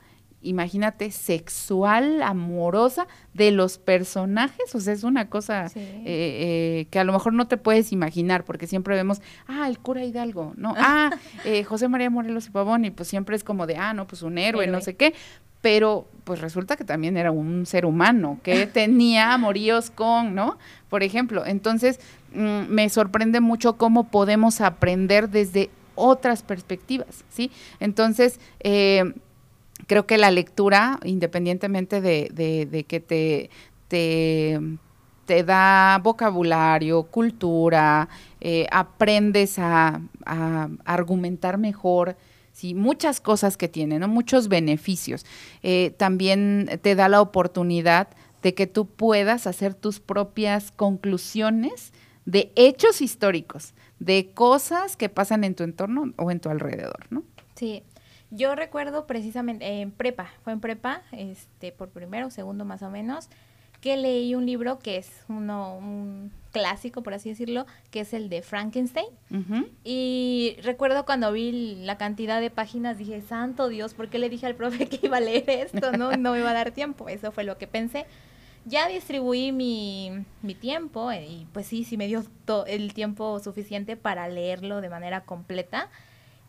imagínate, sexual, amorosa de los personajes. O sea, es una cosa Sí. eh, eh, que a lo mejor no te puedes imaginar, porque siempre vemos, ah, el cura Hidalgo, ¿no? *laughs* Ah, eh, José María Morelos y Pavón, y pues siempre es como de, ah, no, pues un héroe, no sé qué. Pero pues resulta que también era un ser humano que *laughs* tenía amoríos con, ¿no? Por ejemplo, entonces mm, me sorprende mucho cómo podemos aprender desde otras perspectivas, ¿sí? Entonces, eh, creo que la lectura, independientemente de, de- de que te, te, da vocabulario, cultura, eh, aprendes a, a argumentar mejor, sí, muchas cosas que tiene, ¿no? Muchos beneficios. Eh, también te da la oportunidad de que tú puedas hacer tus propias conclusiones de hechos históricos, de cosas que pasan en tu entorno o en tu alrededor, ¿no? Sí, Yo recuerdo precisamente en prepa, fue en prepa, este, por primero segundo más o menos, que leí un libro que es uno, un clásico, por así decirlo, que es el de Frankenstein. Y recuerdo cuando vi la cantidad de páginas, dije, santo Dios, ¿por qué le dije al profe que iba a leer esto? No, no me iba a dar tiempo. Eso fue lo que pensé. Ya distribuí mi, mi tiempo eh, y pues sí, sí me dio el tiempo suficiente para leerlo de manera completa.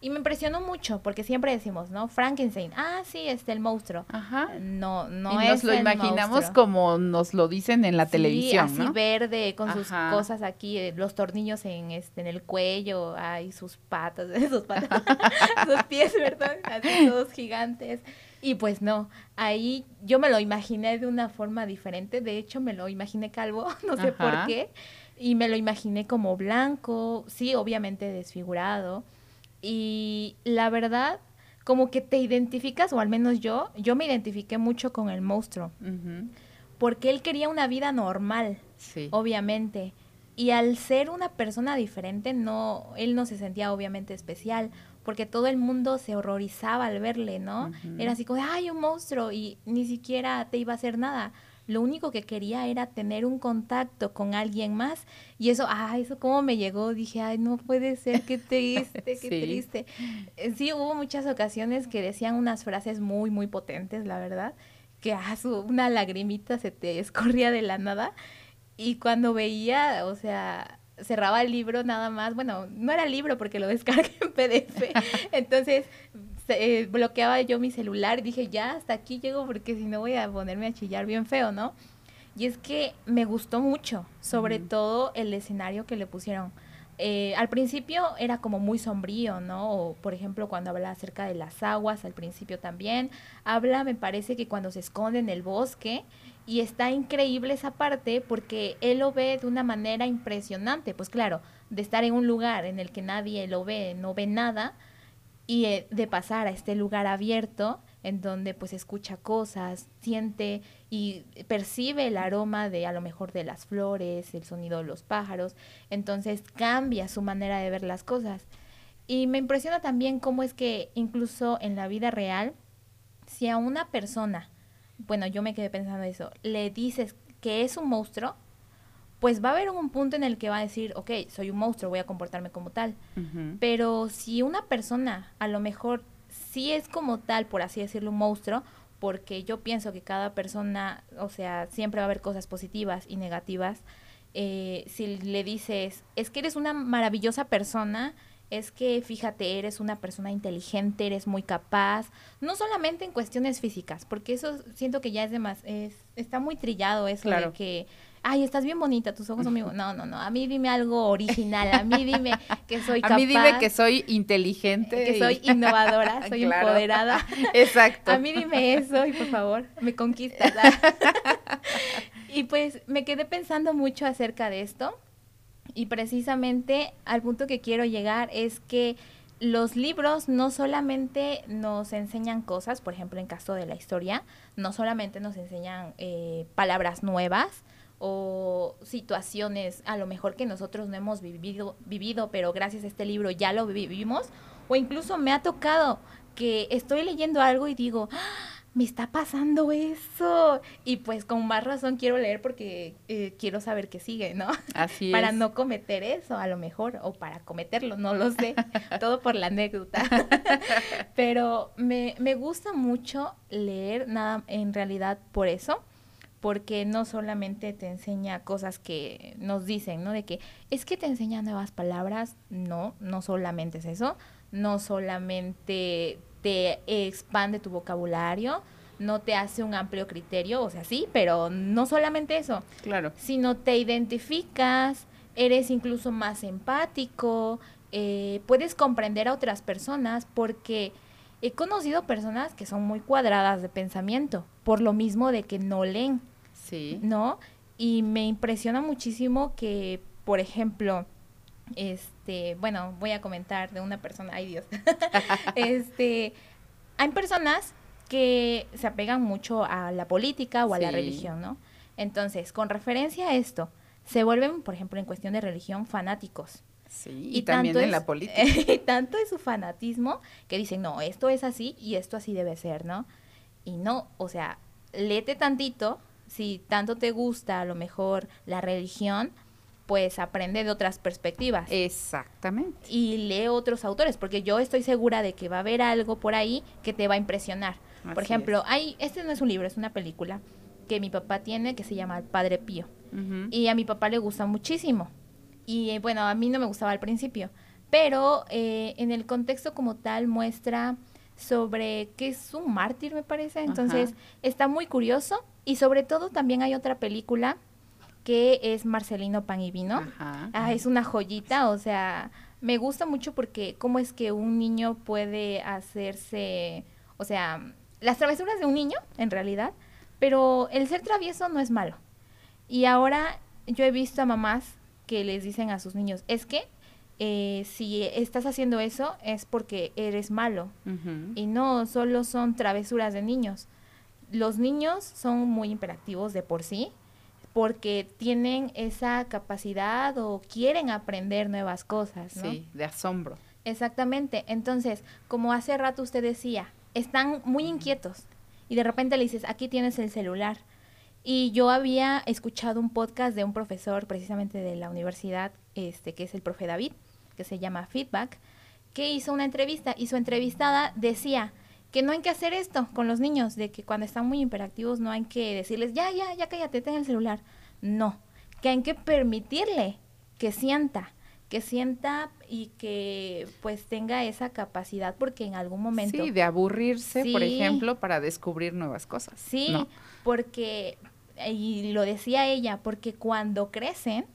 Y me impresionó mucho, porque siempre decimos, ¿no? Frankenstein, ah, sí, este, el monstruo. Ajá. No, no y nos lo imaginamos como nos lo dicen en la sí, televisión, así verde, con sus cosas aquí, eh, los tornillos en, este, en el cuello, ay, sus patas, *laughs* sus patas, *laughs* sus pies, ¿verdad? Así todos gigantes. Y pues no, ahí yo me lo imaginé de una forma diferente, de hecho me lo imaginé calvo, *laughs* no sé por qué, y me lo imaginé como blanco, sí, obviamente desfigurado, y la verdad, como que te identificas, o al menos yo, yo me identifiqué mucho con el monstruo. Porque él quería una vida normal, obviamente. Y al ser una persona diferente, no, él no se sentía obviamente especial, porque todo el mundo se horrorizaba al verle, ¿no? Era así como, ay, un monstruo, y ni siquiera te iba a hacer nada lo único que quería era tener un contacto con alguien más. Y eso, ah, eso como me llegó, dije, ay, no puede ser, qué triste, qué *laughs* triste. Eh, sí, hubo muchas ocasiones que decían unas frases muy, muy potentes, la verdad, que ah, una lagrimita se te escorría de la nada. Y cuando veía, o sea, cerraba el libro nada más, bueno, no era libro porque lo descargué en *laughs* PDF, entonces eh, bloqueaba yo mi celular y dije, ya, hasta aquí llego porque si no voy a ponerme a chillar bien feo, ¿no? Y es que me gustó mucho, sobre todo el escenario que le pusieron. Eh, al principio era como muy sombrío, ¿no? O, por ejemplo, cuando habla acerca de las aguas, al principio también. Habla, me parece que cuando se esconde en el bosque, y está increíble esa parte porque él lo ve de una manera impresionante. Pues claro, de estar en un lugar en el que nadie lo ve, no ve nada, y eh, de pasar a este lugar abierto en donde pues escucha cosas, siente y percibe el aroma de a lo mejor de las flores, el sonido de los pájaros, entonces cambia su manera de ver las cosas. Y me impresiona también cómo es que incluso en la vida real, si a una persona, bueno, yo me quedé pensando eso, le dices que es un monstruo, pues va a haber un punto en el que va a decir, ok, soy un monstruo, voy a comportarme como tal. Pero si una persona a lo mejor sí es como tal, por así decirlo, un monstruo, porque yo pienso que cada persona, o sea, siempre va a haber cosas positivas y negativas, eh, si le dices, es que eres una maravillosa persona, es que fíjate, eres una persona inteligente, eres muy capaz, no solamente en cuestiones físicas, porque eso siento que ya es demás, es, está muy trillado eso de que ay, estás bien bonita, tus ojos son muy No, no, no, a mí dime algo original, a mí dime que *laughs* soy capaz. A mí dime que soy inteligente. Que soy *laughs* innovadora, soy empoderada. *laughs* Exacto. A mí dime eso y por favor, me conquistas. y pues me quedé pensando mucho acerca de esto y precisamente al punto que quiero llegar es que los libros no solamente nos enseñan cosas, por ejemplo en caso de la historia, no solamente nos enseñan eh, palabras nuevas, o situaciones a lo mejor que nosotros no hemos vivido, vivido, pero gracias a este libro ya lo vivimos, o incluso me ha tocado que estoy leyendo algo y digo, ¡Ah! me está pasando eso. Y pues con más razón quiero leer porque eh, quiero saber qué sigue, ¿no? Así *laughs* para no cometer eso, a lo mejor, o para cometerlo, no lo sé. *laughs* Todo por la anécdota. *laughs* Pero me, me gusta mucho leer, nada, en realidad por eso porque no solamente te enseña cosas que nos dicen, ¿no? De que es que te enseña nuevas palabras, no, no solamente es eso, no solamente te expande tu vocabulario, no te hace un amplio criterio, o sea, sí, pero no solamente eso. Claro. Sino te identificas, eres incluso más empático, eh, puedes comprender a otras personas porque he conocido personas que son muy cuadradas de pensamiento, por lo mismo de que no leen. Sí. ¿No? Y me impresiona muchísimo que, por ejemplo, este, bueno, voy a comentar de una persona, ay Dios, *laughs* este, hay personas que se apegan mucho a la política o a la religión, ¿no? Entonces, con referencia a esto, se vuelven, por ejemplo, en cuestión de religión, fanáticos. Sí, y, también en la política. *laughs* y tanto es su fanatismo que dicen, no, esto es así y esto así debe ser, ¿no? Y no, o sea, léete tantito, si tanto te gusta a lo mejor la religión, pues aprende de otras perspectivas. Exactamente. Y lee otros autores, porque yo estoy segura de que va a haber algo por ahí que te va a impresionar. por ejemplo, hay, este no es un libro, es una película que mi papá tiene que se llama El Padre Pío. Y a mi papá le gusta muchísimo. Y eh, bueno, a mí no me gustaba al principio. Pero eh, en el contexto como tal muestra sobre que es un mártir, me parece. Entonces, está muy curioso. Y sobre todo también hay otra película que es Marcelino Pan y Vino. Ah, es una joyita, o sea, me gusta mucho porque cómo es que un niño puede hacerse, o sea, las travesuras de un niño, en realidad, pero el ser travieso no es malo. Y ahora yo he visto a mamás que les dicen a sus niños, es que eh, si estás haciendo eso es porque eres malo. Y no, solo son travesuras de niños. Los niños son muy imperativos de por sí porque tienen esa capacidad o quieren aprender nuevas cosas, ¿no? Sí, de asombro. Exactamente. Entonces, como hace rato usted decía, están muy inquietos y de repente le dices, aquí tienes el celular. Y yo había escuchado un podcast de un profesor precisamente de la universidad, este, que es el profe David, que se llama Feedback, que hizo una entrevista y su entrevistada decía, que no hay que hacer esto con los niños, de que cuando están muy hiperactivos no hay que decirles, ya, ya, ya cállate, ten el celular. No, que hay que permitirle que sienta, que sienta y que pues tenga esa capacidad porque en algún momento... Sí, de aburrirse, por ejemplo, para descubrir nuevas cosas. Sí, porque, y lo decía ella, porque cuando crecen,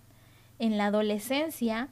en la adolescencia,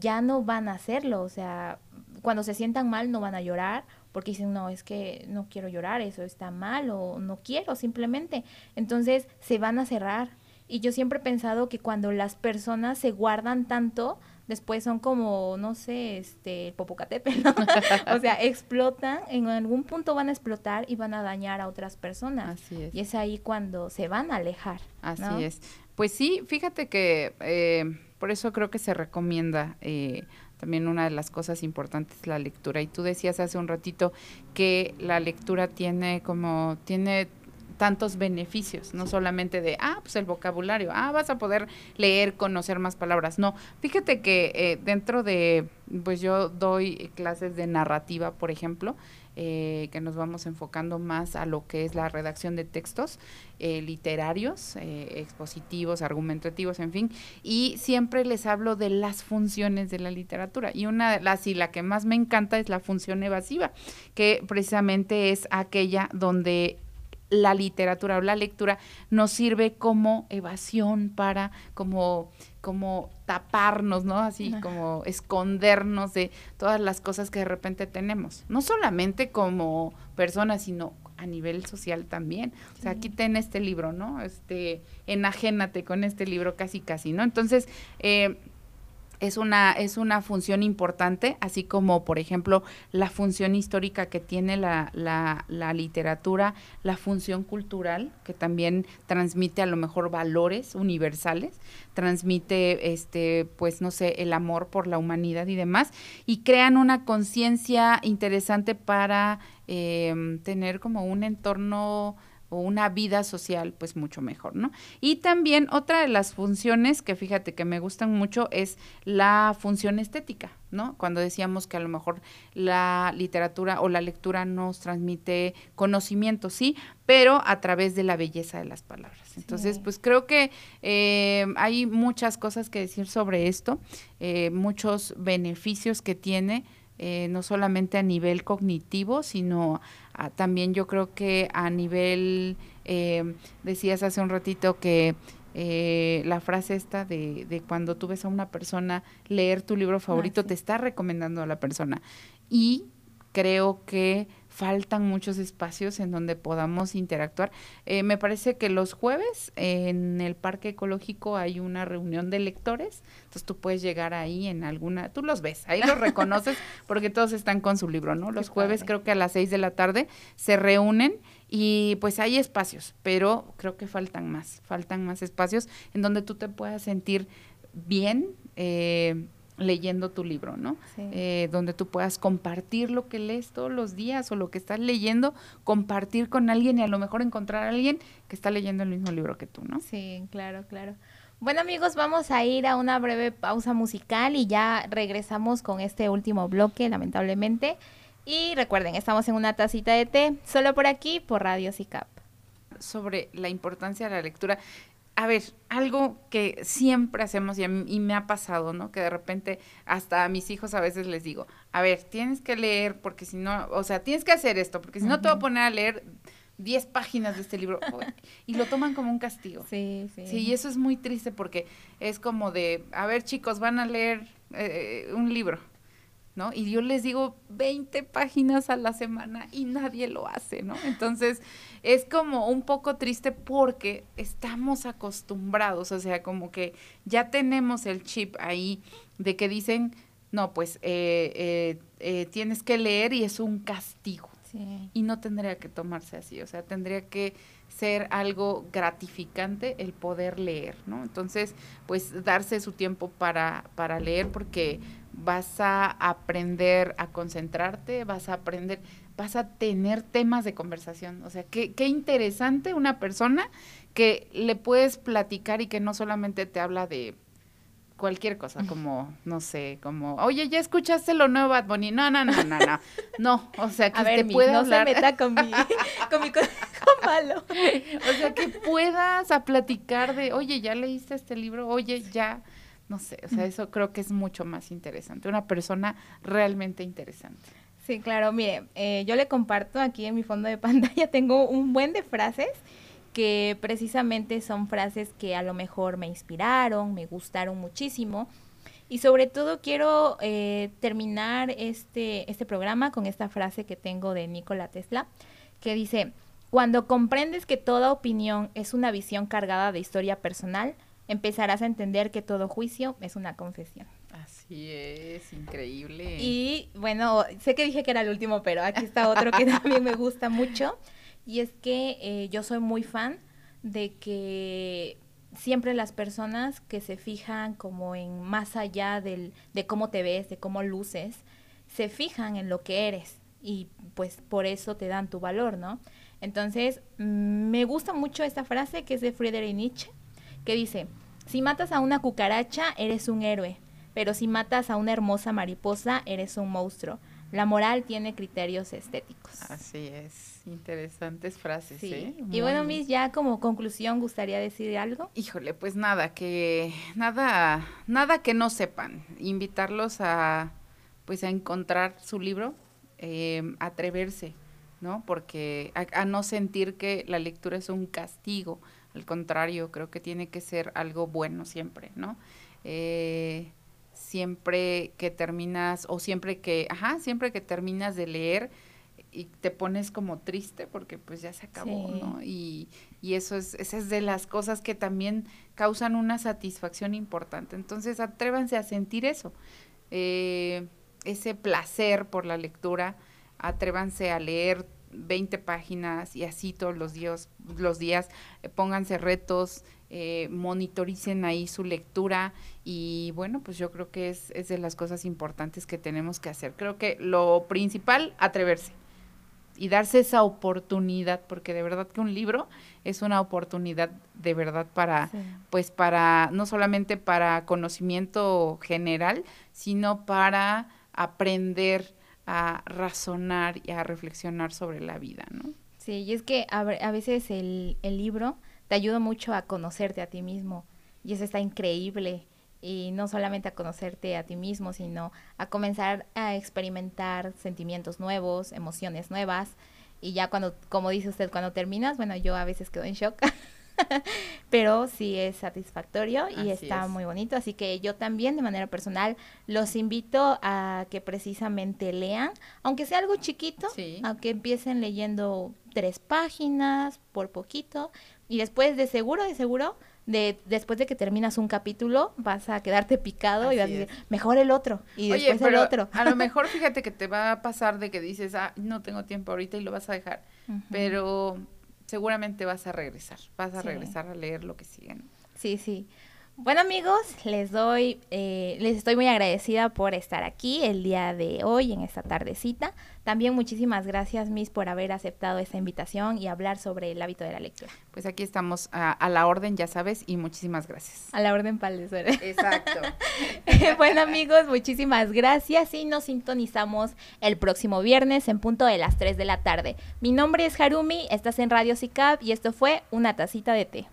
ya no van a hacerlo, o sea, cuando se sientan mal no van a llorar porque dicen, no, es que no quiero llorar, eso está mal o no quiero simplemente. Entonces se van a cerrar. Y yo siempre he pensado que cuando las personas se guardan tanto, después son como, no sé, este, Popocatépetl, ¿no? *laughs* o sea, explotan, en algún punto van a explotar y van a dañar a otras personas. Así es. Y es ahí cuando se van a alejar. Así es. Pues sí, fíjate que eh, por eso creo que se recomienda eh, también una de las cosas importantes es la lectura. Y tú decías hace un ratito que la lectura tiene como, tiene tantos beneficios, no solamente de, ah, pues el vocabulario, ah, vas a poder leer, conocer más palabras. No, fíjate que eh, dentro de, pues yo doy clases de narrativa, por ejemplo, eh, que nos vamos enfocando más a lo que es la redacción de textos eh, literarios, eh, expositivos, argumentativos, en fin, y siempre les hablo de las funciones de la literatura. Y una de las, y la que más me encanta es la función evasiva, que precisamente es aquella donde la literatura o la lectura nos sirve como evasión para, como, como taparnos, ¿no? Así como escondernos de todas las cosas que de repente tenemos. No solamente como personas, sino a nivel social también. O sea, aquí ten este libro, ¿no? Este, enajénate con este libro casi casi, ¿no? Entonces, eh, es una, es una función importante, así como, por ejemplo, la función histórica que tiene la, la, la, literatura, la función cultural, que también transmite a lo mejor valores universales, transmite, este, pues, no sé, el amor por la humanidad y demás, y crean una conciencia interesante para eh, tener como un entorno o una vida social pues mucho mejor, ¿no? Y también otra de las funciones que fíjate que me gustan mucho es la función estética, ¿no? Cuando decíamos que a lo mejor la literatura o la lectura nos transmite conocimiento, sí, pero a través de la belleza de las palabras. Entonces, pues creo que eh, hay muchas cosas que decir sobre esto, eh, muchos beneficios que tiene eh, no solamente a nivel cognitivo, sino también yo creo que a nivel, eh, decías hace un ratito que eh, la frase esta de, de, cuando tú ves a una persona leer tu libro favorito, ah, te está recomendando a la persona. Y creo que faltan muchos espacios en donde podamos interactuar. Eh, me parece que los jueves en el Parque Ecológico hay una reunión de lectores, entonces tú puedes llegar ahí en alguna, tú los ves, ahí los *laughs* reconoces porque todos están con su libro, ¿no? Los jueves creo que a las seis de la tarde se reúnen y pues hay espacios, pero creo que faltan más, faltan más espacios en donde tú te puedas sentir bien, eh, leyendo tu libro, ¿no? Eh, donde tú puedas compartir lo que lees todos los días o lo que estás leyendo, compartir con alguien y a lo mejor encontrar a alguien que está leyendo el mismo libro que tú, ¿no? Sí, claro, claro. Bueno amigos, vamos a ir a una breve pausa musical y ya regresamos con este último bloque, lamentablemente. Y recuerden, estamos en una tacita de té, solo por aquí, por Radio CICAP. Sobre la importancia de la lectura a ver, algo que siempre hacemos y, me ha pasado, ¿no? Que de repente hasta a mis hijos a veces les digo, a ver, tienes que leer porque si no, o sea, tienes que hacer esto, porque si no te voy a poner a leer 10 páginas de este libro *laughs* y lo toman como un castigo. Sí, sí. Sí, y eso es muy triste porque es como de, a ver chicos, van a leer eh, un libro ¿no? Y yo les digo 20 páginas a la semana y nadie lo hace, ¿no? Entonces, es como un poco triste porque estamos acostumbrados, o sea, como que ya tenemos el chip ahí de que dicen, no, pues eh, eh, eh, tienes que leer y es un castigo. Y no tendría que tomarse así, o sea, tendría que ser algo gratificante el poder leer, ¿no? Entonces, pues darse su tiempo para, para leer porque vas a aprender a concentrarte, vas a aprender, vas a tener temas de conversación. O sea, qué, qué interesante una persona que le puedes platicar y que no solamente te habla de cualquier cosa, como, no sé, como, oye, ¿ya escuchaste lo nuevo Bad Bunny? No, no, no, no, no, no, o sea, que te pueda hablar. No se meta con mi, *laughs* con mi malo. O sea, que puedas a platicar de, oye, ¿ya leíste este libro? Oye, ya no sé, o sea, eso creo que es mucho más interesante, una persona realmente interesante. Sí, claro, mire, eh, yo le comparto aquí en mi fondo de *laughs* pantalla, tengo un buen de frases que precisamente son frases que a lo mejor me inspiraron, me gustaron muchísimo. Y sobre todo quiero eh, terminar este, este programa con esta frase que tengo de Nikola Tesla, que dice, cuando comprendes que toda opinión es una visión cargada de historia personal, empezarás a entender que todo juicio es una confesión. Así es, increíble. Y bueno, sé que dije que era el último, pero aquí está otro que *laughs* también me gusta mucho. Y es que eh, yo soy muy fan de que siempre las personas que se fijan como en más allá del, de cómo te ves, de cómo luces, se fijan en lo que eres y pues por eso te dan tu valor, ¿no? Entonces, mm, me gusta mucho esta frase que es de Friedrich Nietzsche, que dice, si matas a una cucaracha, eres un héroe, pero si matas a una hermosa mariposa, eres un monstruo. La moral tiene criterios estéticos. Así es, interesantes frases. Sí. ¿eh? Y bueno, Miss, ya como conclusión, ¿gustaría decir algo? Híjole, pues nada, que nada, nada que no sepan. Invitarlos a, pues a encontrar su libro, eh, atreverse, ¿no? Porque a no sentir que la lectura es un castigo, al contrario, creo que tiene que ser algo bueno siempre, ¿no? Eh, siempre que terminas, o siempre que, ajá, siempre que terminas de leer y te pones como triste porque pues ya se acabó, ¿no? Y, y eso es, esa es de las cosas que también causan una satisfacción importante. Entonces, atrévanse a sentir eso, eh, ese placer por la lectura, atrévanse a leer 20 páginas y así todos los días, los días eh, pónganse retos, eh, monitoricen ahí su lectura y bueno, pues yo creo que es, es de las cosas importantes que tenemos que hacer. Creo que lo principal, atreverse y darse esa oportunidad, porque de verdad que un libro es una oportunidad de verdad para, pues para, no solamente para conocimiento general, sino para aprender a razonar y a reflexionar sobre la vida, ¿no? Sí, y es que a, veces el, el, libro te ayuda mucho a conocerte a ti mismo y eso está increíble y no solamente a conocerte a ti mismo, sino a comenzar a experimentar sentimientos nuevos, emociones nuevas y ya cuando, como dice usted, cuando terminas, bueno, yo a veces quedo en shock *laughs* *laughs* pero sí es satisfactorio y está muy bonito. Así que yo también de manera personal los invito a que precisamente lean, aunque sea algo chiquito, a que empiecen leyendo tres páginas por poquito y después de seguro, de seguro, de después de que terminas un capítulo vas a quedarte picado y vas a decir mejor el otro y después el otro. a lo *laughs* mejor fíjate que te va a pasar de que dices ah no tengo tiempo ahorita y lo vas a dejar. Pero seguramente vas a regresar, vas a regresar a leer lo que siguen. Sí, sí. Bueno amigos, les doy, eh, les estoy muy agradecida por estar aquí el día de hoy en esta tardecita. También muchísimas gracias Miss por haber aceptado esta invitación y hablar sobre el hábito de la lectura. Pues aquí estamos a, la orden, ya sabes, y muchísimas gracias. A la orden para Exacto. *laughs* bueno amigos, muchísimas gracias y nos sintonizamos el próximo viernes en punto de las 3 de la tarde. Mi nombre es Harumi, estás en Radio CICAP y esto fue Una Tacita de Té.